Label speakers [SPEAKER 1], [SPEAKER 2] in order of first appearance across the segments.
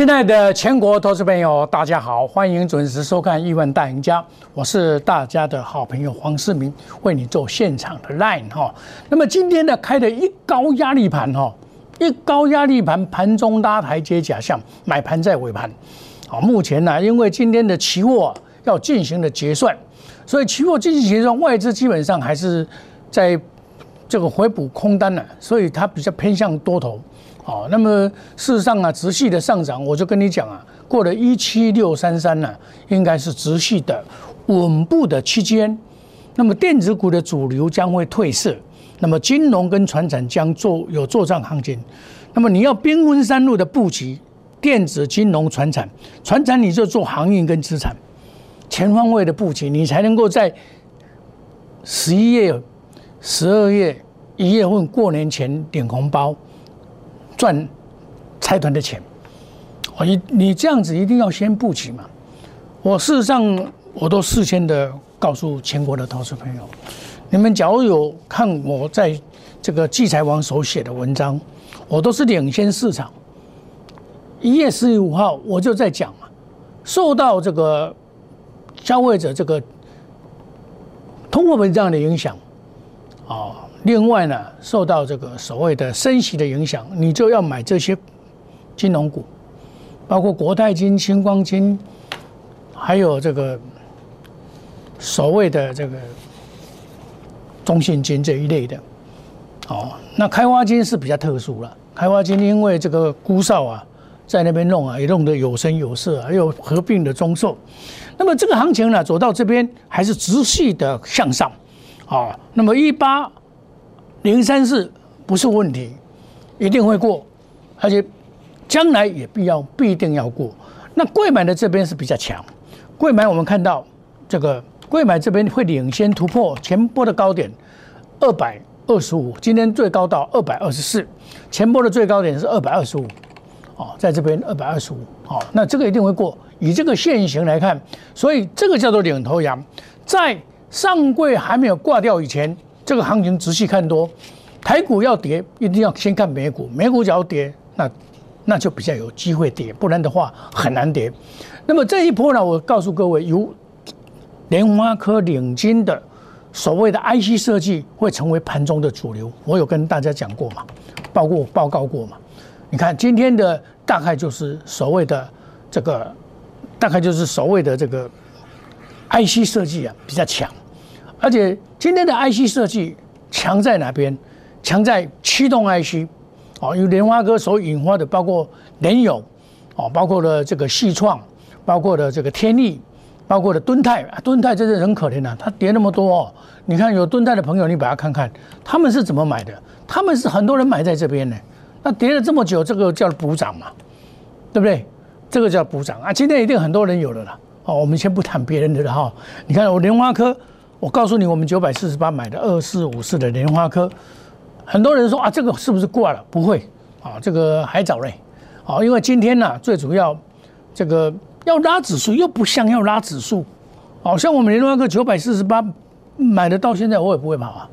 [SPEAKER 1] 亲爱的全国投资朋友，大家好，欢迎准时收看《亿万大赢家》，我是大家的好朋友黄世明，为你做现场的 line 哈。那么今天呢，开的一高压力盘哈，一高压力盘，盘中拉台阶假象，买盘在尾盘。好，目前呢，因为今天的期货要进行的结算，所以期货进行结算，外资基本上还是在这个回补空单呢，所以它比较偏向多头。好，那么事实上啊，直系的上涨，我就跟你讲啊，过了一七六三三呢，应该是直系的稳步的期间。那么电子股的主流将会褪色，那么金融跟船产将做有做账行情。那么你要兵分三路的布局，电子、金融、船产，船产你就做航运跟资产，全方位的布局，你才能够在十一月、十二月一月份过年前领红包。赚财团的钱，我，你你这样子一定要先布局嘛。我事实上我都事先的告诉全国的投资朋友，你们假如有看我在这个聚财网所写的文章，我都是领先市场。一月十五号我就在讲嘛，受到这个消费者这个通货膨胀的影响，啊。另外呢，受到这个所谓的升息的影响，你就要买这些金融股，包括国泰金、星光金，还有这个所谓的这个中信金这一类的。哦，那开发金是比较特殊了。开发金因为这个孤少啊，在那边弄啊，也弄得有声有色，还有合并的中寿。那么这个行情呢，走到这边还是持续的向上。啊，那么一八。零三四不是问题，一定会过，而且将来也必要必定要过。那贵买的这边是比较强，贵买我们看到这个贵买这边会领先突破前波的高点二百二十五，今天最高到二百二十四，前波的最高点是二百二十五，哦，在这边二百二十五，哦，那这个一定会过。以这个现形来看，所以这个叫做领头羊，在上柜还没有挂掉以前。这个行情仔细看多，台股要跌，一定要先看美股。美股只要跌，那那就比较有机会跌，不然的话很难跌。那么这一波呢，我告诉各位，由莲花科领军的所谓的 IC 设计会成为盘中的主流。我有跟大家讲过嘛，报过报告过嘛。你看今天的大概就是所谓的这个，大概就是所谓的这个 IC 设计啊比较强。而且今天的 IC 设计强在哪边？强在驱动 IC，哦，有莲花哥所引发的，包括联友，哦，包括了这个细创，包括了这个天力，包括了敦泰，敦泰真是很可怜呐，它跌那么多哦。你看有敦泰的朋友，你把它看看，他们是怎么买的？他们是很多人买在这边呢。那跌了这么久，这个叫补涨嘛，对不对？这个叫补涨啊。今天一定很多人有了啦。哦，我们先不谈别人的了哈。你看我莲花科。我告诉你，我们九百四十八买的二四五四的莲花科，很多人说啊，这个是不是挂了？不会啊，这个还早嘞。啊，因为今天呢，最主要这个要拉指数，又不像要拉指数。好像我们莲花科九百四十八买的到现在，我也不会跑啊，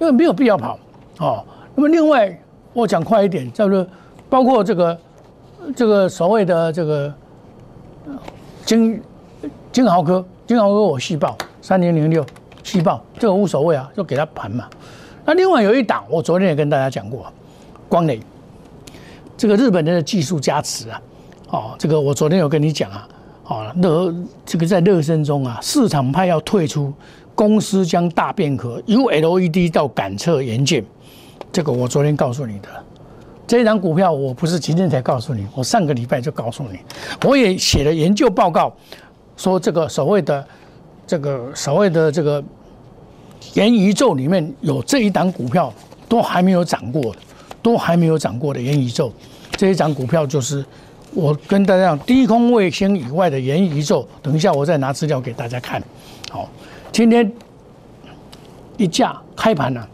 [SPEAKER 1] 因为没有必要跑。哦，那么另外我讲快一点，叫做包括这个这个所谓的这个金金豪科，金豪科我细报。三零零六，细报这个无所谓啊，就给他盘嘛。那另外有一档，我昨天也跟大家讲过，光磊，这个日本人的技术加持啊，哦，这个我昨天有跟你讲啊，哦，热这个在热身中啊，市场派要退出，公司将大变革，由 LED 到感测元件，这个我昨天告诉你的，这一档股票我不是今天才告诉你，我上个礼拜就告诉你，我也写了研究报告，说这个所谓的。这个所谓的这个元宇宙里面有这一档股票都还没有涨过，都还没有涨过的元宇宙，这一档股票就是我跟大家讲低空卫星以外的元宇宙。等一下我再拿资料给大家看。好，今天一价开盘了，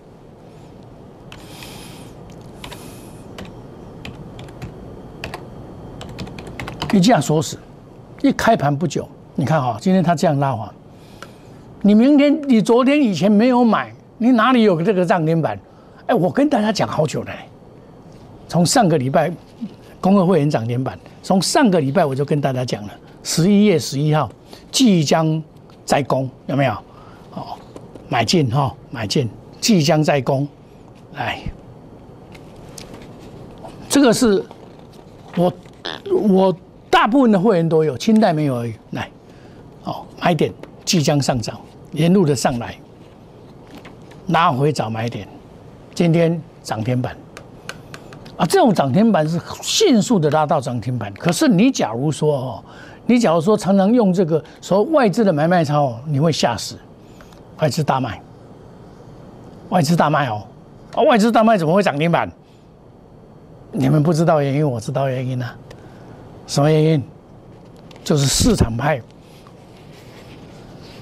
[SPEAKER 1] 一价锁死，一开盘不久，你看哈，今天它这样拉滑。你明天，你昨天以前没有买，你哪里有这个涨停板？哎，我跟大家讲好久了，从上个礼拜工会会员涨停板，从上个礼拜我就跟大家讲了，十一月十一号即将在攻，有没有？哦，买进哈，买进，即将在攻，来，这个是我我大部分的会员都有，清代没有而已。来，哦，买点即将上涨，沿路的上来，拉回找买点，今天涨停板。啊，这种涨停板是迅速的拉到涨停板。可是你假如说哦，你假如说常常用这个说外资的买卖操，你会吓死。外资大卖，外资大卖哦，啊，外资大卖怎么会涨停板？你们不知道原因，我知道原因啊。什么原因？就是市场派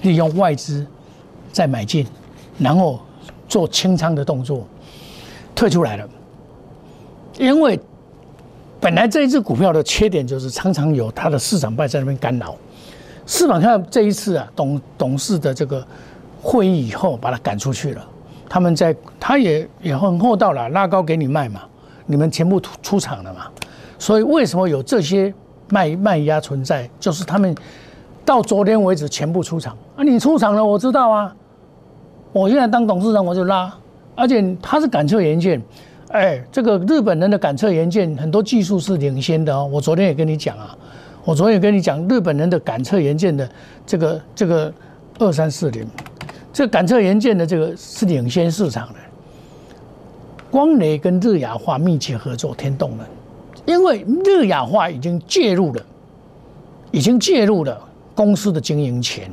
[SPEAKER 1] 利用外资再买进，然后做清仓的动作，退出来了。因为本来这一只股票的缺点就是常常有它的市场派在那边干扰。市场上这一次啊，董董事的这个会议以后，把它赶出去了。他们在他也也很厚道了，拉高给你卖嘛，你们全部出出场了嘛。所以为什么有这些卖卖压存在？就是他们到昨天为止全部出场啊！你出场了，我知道啊。我现在当董事长，我就拉，而且他是感测元件。哎，这个日本人的感测元件很多技术是领先的哦。我昨天也跟你讲啊，我昨天也跟你讲，日本人的感测元件的这个这个二三四零，这感测元件的这个是领先市场的。光雷跟日亚化密切合作，天动能，因为日亚化已经介入了，已经介入了公司的经营权。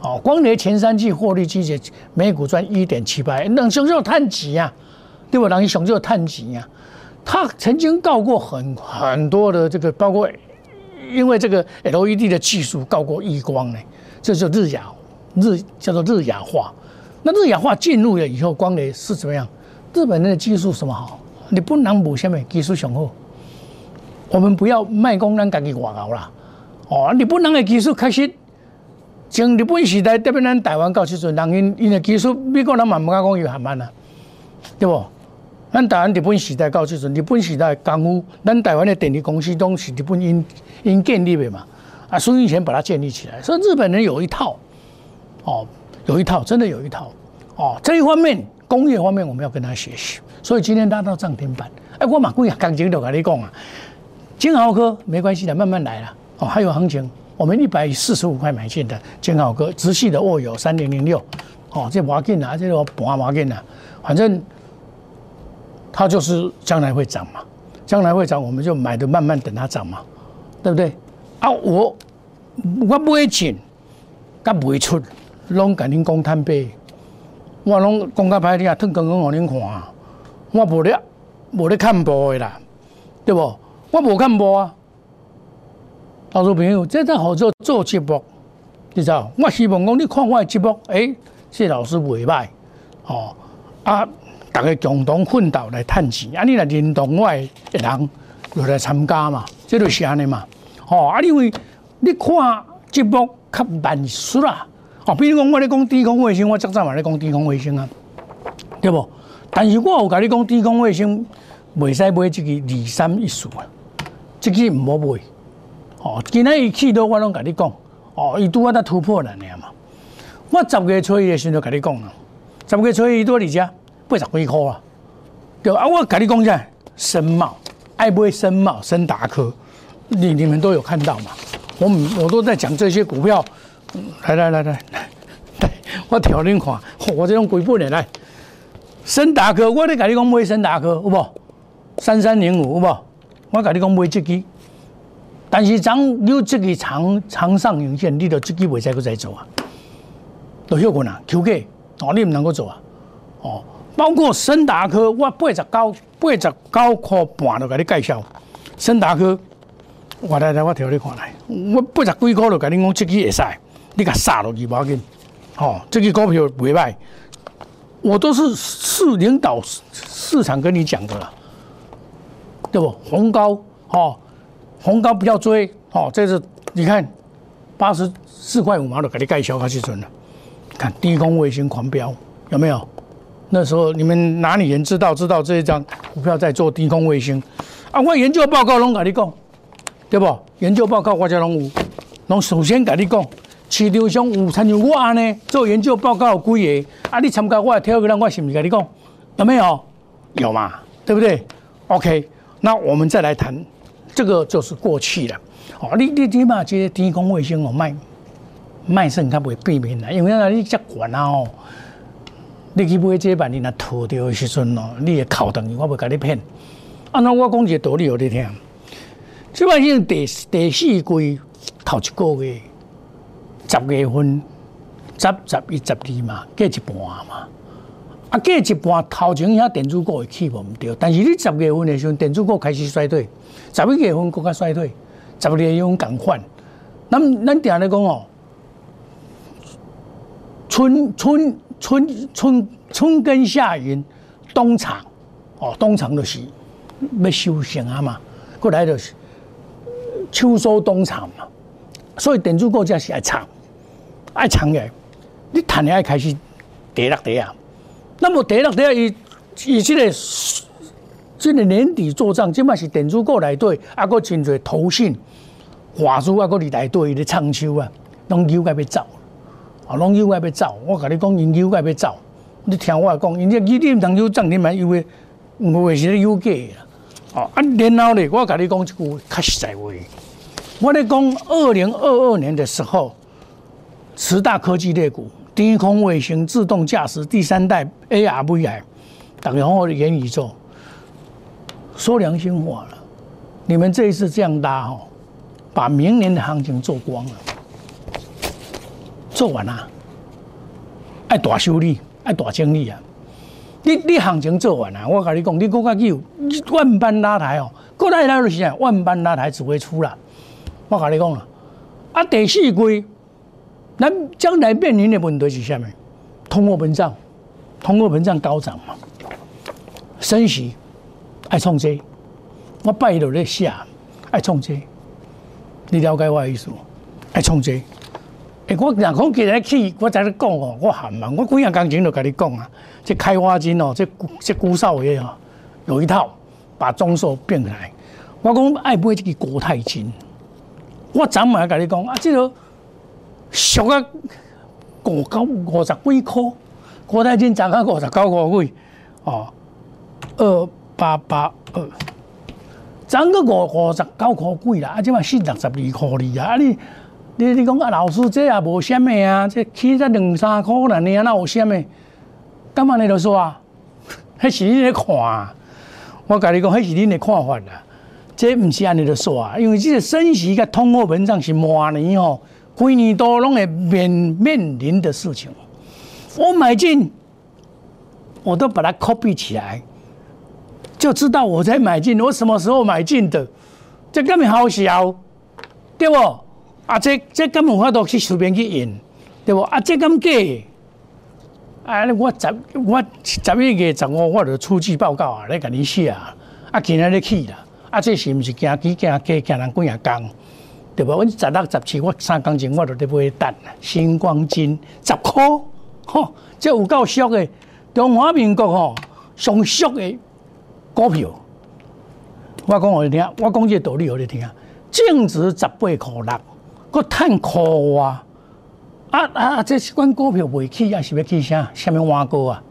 [SPEAKER 1] 哦，光雷前三季获利季节每股赚一点七八，冷熊肉碳几啊？对吧？人家熊就探级呀，他曾经告过很很多的这个，包括因为这个 LED 的技术告过亿光呢，这就日亚日叫做日亚化。那日亚化进入了以后，光雷是怎么样？日本人的技术什么好？你不能补下面技术雄厚。我们不要卖功咱家己外熬啦。哦，日本人的技术开始，从日本时代特别咱台湾到时阵，人因因的技术，美国人嘛唔敢讲有限慢啊，对不？咱台湾日本时代到即阵，日本时代功夫，咱台湾的电力公司都是日本因因建立的嘛，啊，孙运权把它建立起来，所以日本人有一套，哦，有一套，真的有一套，哦，这一方面工业方面我们要跟他学习，所以今天拉到涨停板，哎，我马贵啊，刚才就跟你讲啊，金豪科没关系的，慢慢来了，哦，还有行情，我们一百四十五块买进的金豪哥，直系的握有三零零六，哦，这要紧啊，这个盘要紧啊，反正。它就是将来会涨嘛，将来会涨，我们就买的慢慢等它涨嘛，对不对？啊，我我不会进，甲不会出，拢甲恁讲摊杯，我拢讲甲歹听，吞刚刚互恁看，我无咧无咧看波的啦，对不？我无看波啊，投资朋友，这阵好做做节目，你知道？我希望讲你看我的节目，诶，谢老师袂歹，哦啊。大家共同奋斗来赚钱，啊！你来认同我的人，就来参加嘛，这就是安尼嘛。哦，啊，因为你看节目较慢速啦。哦，比如讲我咧讲低空卫星，我早早嘛咧讲低空卫星啊，对不？但是我有甲你讲低空卫星，袂使买这个二三一四啊，这个唔好买。哦，今仔伊去到我拢甲你讲，哦，伊拄啊在突破了呢嘛。我十月初一的时候甲你讲了，十月初一伊多伫遮。八十几块啊，对啊，我跟你讲下，深茂爱不会深茂、深达科，你你们都有看到嘛？我我都在讲这些股票，来来来来来，我调恁看，我这种鬼不脸来，深达科，我咧跟你讲买深达科，有无？三三零五，有无？我跟你讲买这支，但是咱有这个长长上影线，你都这支未使搁再做啊，都休困啊，Q K，哦，你唔能够做啊，哦。包括森达科，我八十九八十九块半都给你介绍。森达科，我来来，我调你看来，我八十几块就跟你讲，这个会使，你甲杀落去无要紧。哦，这个股票袂歹，我都是市领导市场跟你讲的啦，对不？红高，哦，红高不要追，哦，这是你看八十四块五毛的给你盖小卡去存了。看低空卫星狂飙，有没有？那时候你们哪里人知道知道这一张股票在做低空卫星啊，我研究报告拢跟你讲，对不？研究报告我才拢有，拢首先跟你讲，市场上有参像我安尼做研究报告有几个，啊，你参加我的挑个人，我是不是跟你讲？有没有？有嘛？对不对？OK，那我们再来谈，这个就是过去了。哦，你你起码这天空卫星哦，卖卖肾较袂避免啦，因为那你遮悬啊哦，你去买这万年若脱掉的时阵哦，你会哭等于我袂甲你骗。按照我讲一个道理，互你听。这摆现第第四季头一个月，十月份、十、十一、十二嘛，过一半嘛。啊，过一半头前遐电子股会起无毋对，但是你十月份的时候，电子股开始衰退，十一月份更加衰退，十二月份共款。咱咱定咧讲哦，春春春春春耕夏耘，冬藏哦，冬藏就是要收成啊嘛，过来就是秋收冬藏嘛，所以电子股才是爱长，爱长嘅，你谈恋爱开始跌落跌啊。那么第六第伊伊即个即个年底做账，即摆是电子股内底，啊，搁真侪投信、华资啊，搁伫内底伊咧唱秋啊，拢有该要走，啊，拢有该要走。我甲你讲，因有该要走，你听我讲，因这你你毋通有涨，你咪以为有诶是咧有假啦。哦，啊，然后咧，我甲你讲一句较实在话，我咧讲二零二二年的时候，十大科技类股。低空卫星、自动驾驶、第三代 AR、VR，等后的元宇宙。说良心话了，你们这一次这样搭哦，把明年的行情做光了，做完了，爱大修理，爱大精力啊！你你行情做完了，我跟你讲，你国家有万般拉抬哦，国内拉就是啊，万般拉抬只会出来。我跟你讲了，啊，第四季。那将来面临的问题是啥物？通货膨胀，通货膨胀高涨嘛，升息爱创这，我拜到咧写爱创这，你了解我意思？爱创这，哎，我若讲今日去，我在咧讲哦，我含嘛，我几样工程都跟你讲啊，这开发金哦，这这古少爷哦，有一套把中寿变起来，我讲爱买这个国泰金，我昨晚跟你讲啊，这个。俗啊，五九五十几块，国泰金涨到五十九块几，哦，呃八八二，涨个五五十九块几啦，啊，即嘛四六十二块二啊，啊你你你讲啊，老师这也无虾米啊，这起才两三块啦，你啊那有虾米？干嘛你都说啊？迄是你咧看，我甲你讲，迄是你咧看法啦，这毋是安尼咧说啊，因为这个升息甲通货膨胀是明年哦。规年都拢会面面临的事情，我买进，我都把它 copy 起来，就知道我在买进，我什么时候买进的，这根本好笑，对不？啊，这这根本我都去随便去印，对不？啊，这咁假，啊，我十我十一月十五我就出具报告啊，来给你写啊，啊，今日你去啦，啊，这是毋是惊几惊假惊人几啊讲？对不？我十六十七，我三工前我就得买单啦。星光金十块，吼，这有够俗的。中华民国吼上俗的股票，我讲互你听，我讲这道理互你听。净值十八块六，搁趁苦啊！啊啊！这款股票未起，也是要起啥？虾米碗糕啊？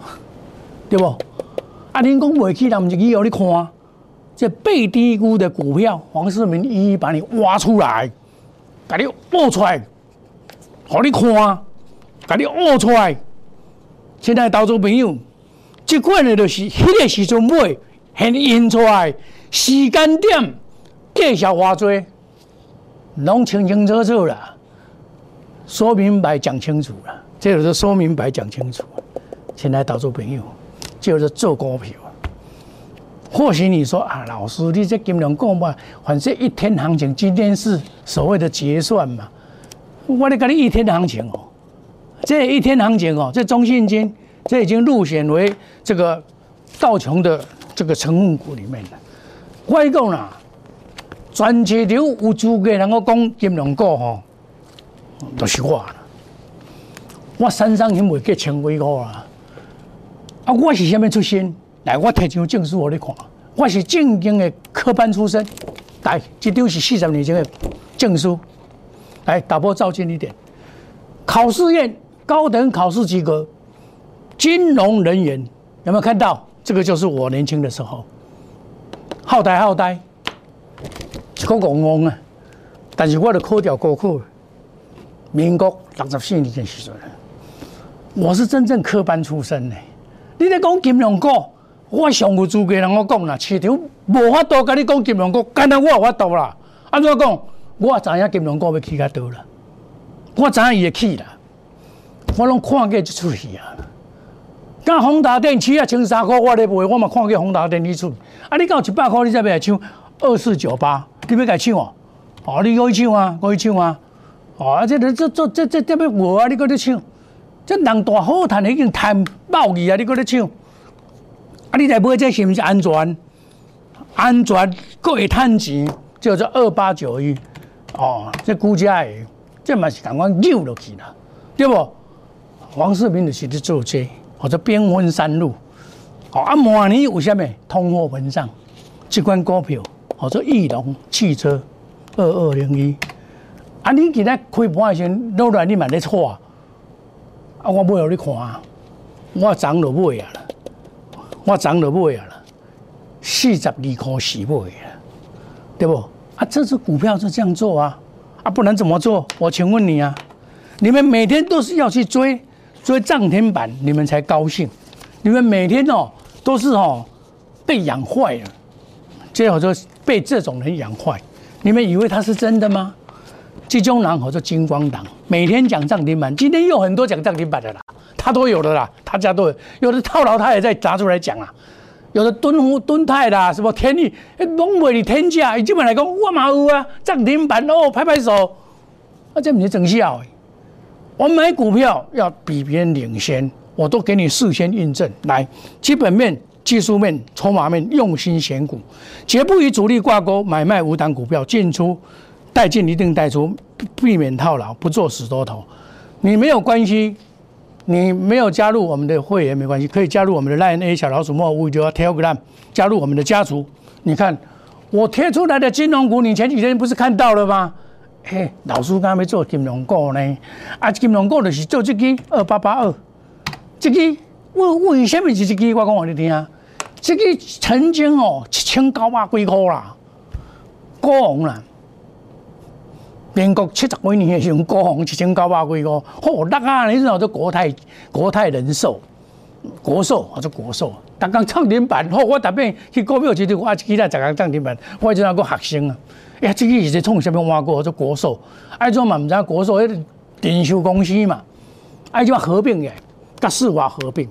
[SPEAKER 1] 对不？啊，恁讲未起，那毋是去互你看。这被低估的股票，黄世明一一把你挖出来，把你挖出来，好你看，把你挖出来。现在投资朋友，这款的就是迄个时阵买，现印出来，时间点，介绍偌多，拢清清楚楚了，说明白讲清楚了，这就是说明白讲清楚。现在投资朋友，就是做股票。或许你说啊，老师，你这金融股嘛，反正一天行情，今天是所谓的结算嘛。我咧讲你一天的行情哦，这一天行情哦，这中信金这已经入选为这个道琼的这个成分股里面了。我讲啦，全市场有资格能够讲金融股吼，都是我啦。我身上已经未千几个啦。啊，我是虾米出身？来，我提张证书，我你看，我是正经的科班出身，来，这张是四十年前的证书，来打破照近一点。考试院高等考试及格，金融人员有没有看到？这个就是我年轻的时候，好呆好呆，一个戆戆啊！但是我的考调高考，民国六十四年的时候，我是真正科班出身的。你在讲金融股，我上有资格人我讲啦，市场无法度跟你讲金融股，干那我有法度啦。安怎讲？我也知影金融股要起较多啦，我知影伊会起啦，我拢看过这出戏啊。甲宏达电起啊，千三块我咧卖，我嘛看过宏达电你出。啊，你到一百块，你才要来抢二四九八，你要来抢哦？哦，你可以抢啊，可以抢啊！哦，啊，这、这、这、这、这这要活啊！你搁咧抢？这人大好赚，已经赚爆去啊！你搁咧抢？啊，你来买这是毋是安全？安全搁会趁钱，叫做二八九一。哦，这股价诶，这嘛是感觉扭落去啦，对不？王世明就是咧做这，或者边分三路。哦，啊，明年有啥物通货膨胀？这款股票，或者翼龙汽车。二二零一，啊！你今日开盘的时阵，老来你嘛咧错啊！啊，我买互你看啊，我涨就买啊啦，我涨就买啊啦，四十二块四买啊，对不？啊，这只股票是这样做啊，啊，不能怎么做？我请问你啊，你们每天都是要去追所以涨停板，你们才高兴？你们每天哦都是哦被养坏了，最后就被这种人养坏。你们以为他是真的吗？集中人或者金光党每天讲涨停板，今天又很多讲涨停板的啦，他都有的啦，他家都有，有的套牢他也在拿出来讲啊，有的敦富敦泰啦，什么天利，拢卖你天价，基本来讲我嘛有啊，涨停板哦，拍拍手，啊这不是真笑。我买股票要比别人领先，我都给你事先印证，来基本面。技术面、筹码面，用心选股，绝不与主力挂钩，买卖无档股票，进出带进一定带出，避免套牢，不做死多头。你没有关系，你没有加入我们的会员没关系，可以加入我们的 Line A 小老鼠莫五九 Telegram，加入我们的家族。你看我贴出来的金融股，你前几天不是看到了吗？嘿，老师刚要做金融股呢，啊，金融股就是做这支二八八二，这支为为什么是这支？我讲给你听啊。这个曾经哦，七千九百几块啦，高红啦。民国七十几年的时候，高红七千九百几块，嚯，那啊，你知道这国泰国泰人寿、国寿或者国寿，刚刚涨停板，嚯，我特别去股票市场，我一记得十个涨停板，我就那个学生啊，呀，这个是在创什么挖过？做国寿，哎，做嘛唔知国寿迄电修公司嘛，哎，就合并嘅，甲世华合并。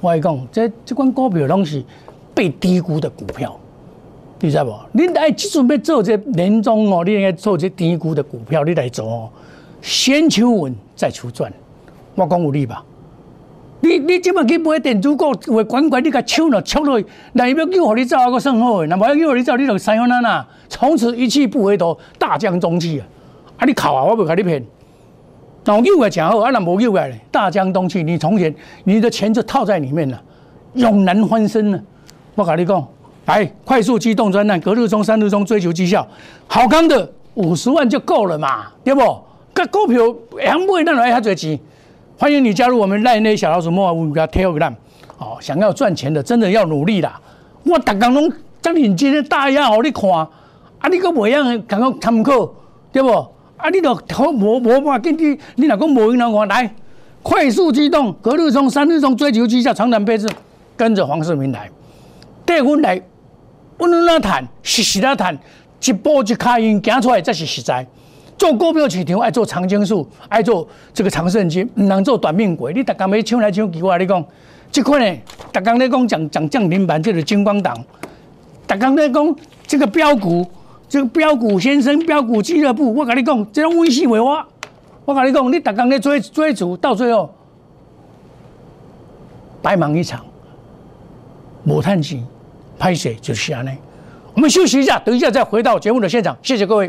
[SPEAKER 1] 我讲，这这款股票拢是被低估的股票，你知不？你来即阵要做这年终哦，你应该做这低估的股票，你来做哦。先求稳，再求赚。我讲有理吧？你你即摆去买电子股，为管管你甲抢了抢落，那要叫互你走，还阁算好诶。那无要叫互你走，你就三分难啊！从此一去不回头，大江东去啊！啊，你哭啊！我袂甲你骗。那有个讲好，啊，那无有个大江东去，你从前你的钱就套在里面了，永难翻身了。我甲你讲，来快速机动专案，隔日中、三日中追求绩效，好康的五十万就够了嘛，对不？个股票两倍那来还多钱？欢迎你加入我们赖内小老鼠莫五个 Telegram，哦，想要赚钱的真的要努力啦。我大刚拢将眼睛大压好你看，啊，你个袂样感觉参考，对不？啊！你都好无无法跟你，你若讲无用人话来，快速机动，隔日冲，三日冲，追求绩效，长短配置，跟着黄世明来，带阮来，不能那谈，实实那谈，一步一卡印行出来才是实在。做股票市场爱做长青树，爱做这个长盛金，唔能做短命鬼。你逐工要抢来抢去，我你讲，这款呢，逐工咧讲讲讲降临板，就是金光党，逐工咧讲这个标股。这个标股先生、标股俱乐部，我跟你讲，这种微信为我，我跟你讲，你逐工咧追追逐，到最后白忙一场，无叹息，拍摄就是安尼。我们休息一下，等一下再回到节目的现场。谢谢各位。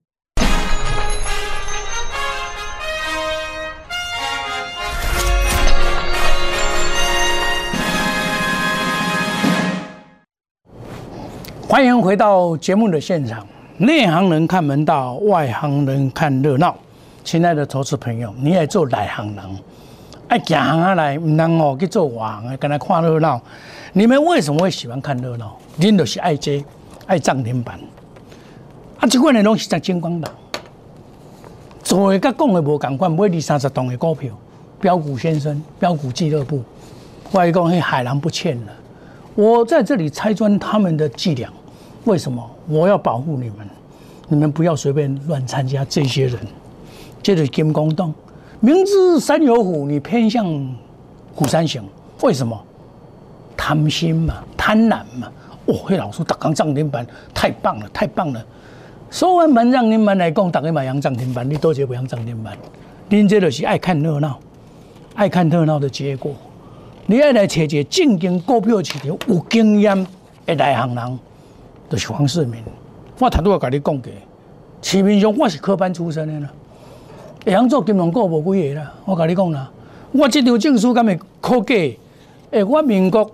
[SPEAKER 1] 欢迎回到节目的现场。内行人看门道，外行人看热闹。亲爱的投资朋友，你也做内行人，爱行行来，唔能哦去做外行，跟来看热闹。你们为什么会喜欢看热闹？恁就是爱这爱涨停板。啊，这款的拢是在金光党做的，甲讲的无共款，买二三十栋的股票，标股先生、标股俱乐部，外公海南不欠了。我在这里拆穿他们的伎俩。为什么我要保护你们？你们不要随便乱参加这些人。这是金光洞，明知山有虎，你偏向虎山行，为什么？贪心嘛，贪婪嘛。哦，嘿，老师，打刚涨停板，太棒了，太棒了。说完门让你们来讲，打个买阳涨停板，你多久不阳涨停板？您这就是爱看热闹，爱看热闹的结果。你爱来找一个正经股票市场有经验的内行人。就是黄世明，我头拄要甲你讲过，市面上我是科班出身的啦，会晓做金融股无几个啦。我甲你讲啦，我这张证书敢会考过？诶，我民国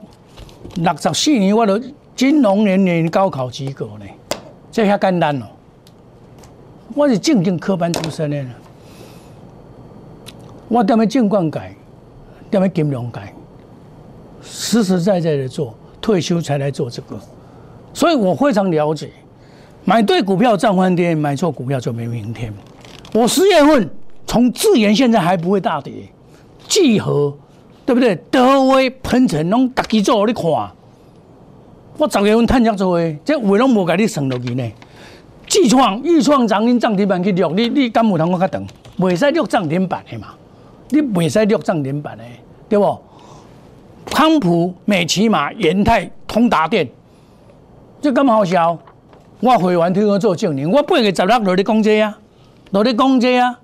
[SPEAKER 1] 六十四年我都金融年年高考及格呢，这遐简单咯。我是正经科班出身的啦，我踮咧证券界，踮咧金融界，实实在在的做，退休才来做这个。所以我非常了解，买对股票涨翻天，买错股票就没明天。我十月份从智研现在还不会大跌，聚合对不对？德威喷成拢家己做，你看。我十月份探涨做诶，这话拢无甲你算落去呢。巨创、豫创涨停涨停板去录，你你敢有通我较长？袂使录涨停板的嘛？你袂使录涨停板的，对不？康普、美骑马、延泰、通达电。这咁好笑，我会员替我做证人，我八月十六落咧讲这啊，落咧讲这啊，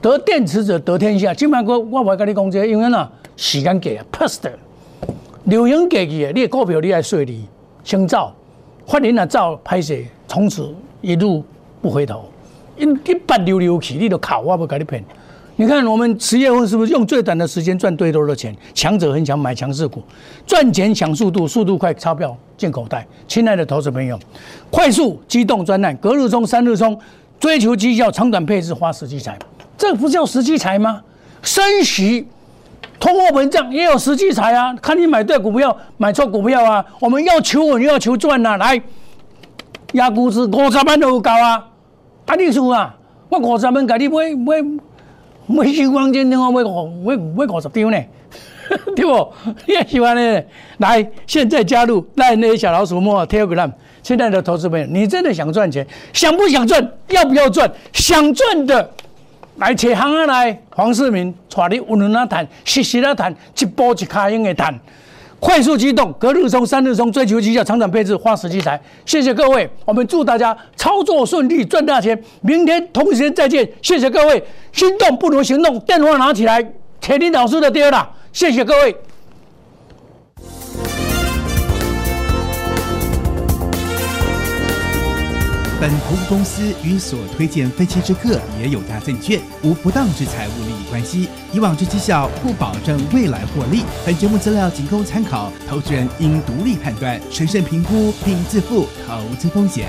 [SPEAKER 1] 得电池者得天下。今晚我我会甲你讲这，因为呐时间过啊，past 流行过去的，你的股票你爱顺利先走，发现啊走歹势，从此一路不回头，一一八溜溜去，你就靠我不甲你骗。你看，我们十月份是不是用最短的时间赚最多的钱？强者很强，买强势股，赚钱抢速度，速度快，钞票进口袋。亲爱的投资朋友，快速机动专案，隔日冲，三日冲，追求绩效，长短配置，花时机财，这不叫时机财吗？升息、通货膨胀也有时机财啊！看你买对股票，买错股票啊！我们要求稳，要求赚啊！来，压股子五十万都有够啊！啊，你说啊，我五十万给你买买。每星光金电话买五买买五十张呢，对不？你也喜欢呢？来，现在加入那那小老鼠莫 Telegram。亲爱的投资朋友，你真的想赚钱？想不想赚？要不要赚？想赚的，来切行啊来！黄世明带你稳稳啊谈，实实啊谈，一步一卡应的谈。快速机动，隔日冲，三日冲，追求绩效，长短配置，花时机财。谢谢各位，我们祝大家操作顺利，赚大钱。明天同时间再见，谢谢各位。心动不如行动，电话拿起来，铁林老师的第二啦。谢谢各位。
[SPEAKER 2] 本投资公司与所推荐分期之客也有大证券无不当之财务利益关系。以往之绩效不保证未来获利。本节目资料仅供参考，投资人应独立判断、审慎评估并自负投资风险。